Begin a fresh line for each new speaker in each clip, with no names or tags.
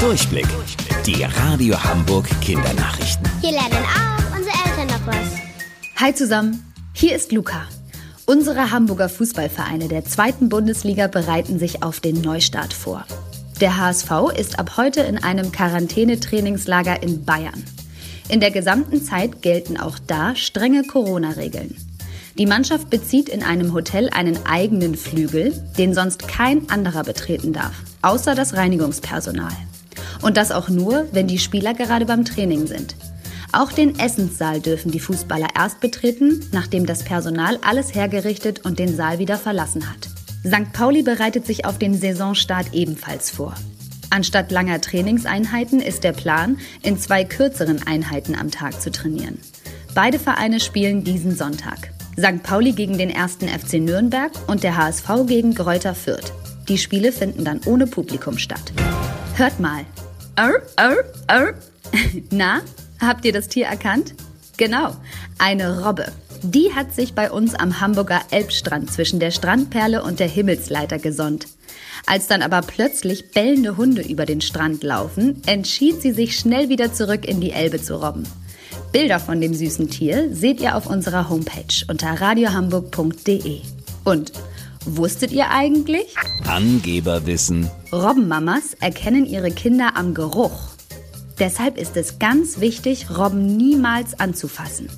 Durchblick. Die Radio Hamburg Kindernachrichten.
Hier lernen auch unsere Eltern noch was.
Hi zusammen, hier ist Luca. Unsere Hamburger Fußballvereine der zweiten Bundesliga bereiten sich auf den Neustart vor. Der HSV ist ab heute in einem Quarantänetrainingslager in Bayern. In der gesamten Zeit gelten auch da strenge Corona-Regeln. Die Mannschaft bezieht in einem Hotel einen eigenen Flügel, den sonst kein anderer betreten darf, außer das Reinigungspersonal. Und das auch nur, wenn die Spieler gerade beim Training sind. Auch den Essenssaal dürfen die Fußballer erst betreten, nachdem das Personal alles hergerichtet und den Saal wieder verlassen hat. St. Pauli bereitet sich auf den Saisonstart ebenfalls vor. Anstatt langer Trainingseinheiten ist der Plan, in zwei kürzeren Einheiten am Tag zu trainieren. Beide Vereine spielen diesen Sonntag. St. Pauli gegen den 1. FC Nürnberg und der HSV gegen Gräuter Fürth. Die Spiele finden dann ohne Publikum statt. Hört mal. Arr, arr, arr. Na, habt ihr das Tier erkannt? Genau, eine Robbe. Die hat sich bei uns am Hamburger Elbstrand zwischen der Strandperle und der Himmelsleiter gesonnt. Als dann aber plötzlich bellende Hunde über den Strand laufen, entschied sie sich schnell wieder zurück in die Elbe zu robben. Bilder von dem süßen Tier seht ihr auf unserer Homepage unter radiohamburg.de. Und wusstet ihr eigentlich?
Angeberwissen.
Robbenmamas erkennen ihre Kinder am Geruch. Deshalb ist es ganz wichtig, Robben niemals anzufassen.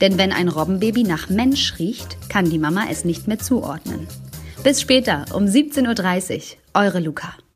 Denn wenn ein Robbenbaby nach Mensch riecht, kann die Mama es nicht mehr zuordnen. Bis später um 17.30 Uhr. Eure Luca.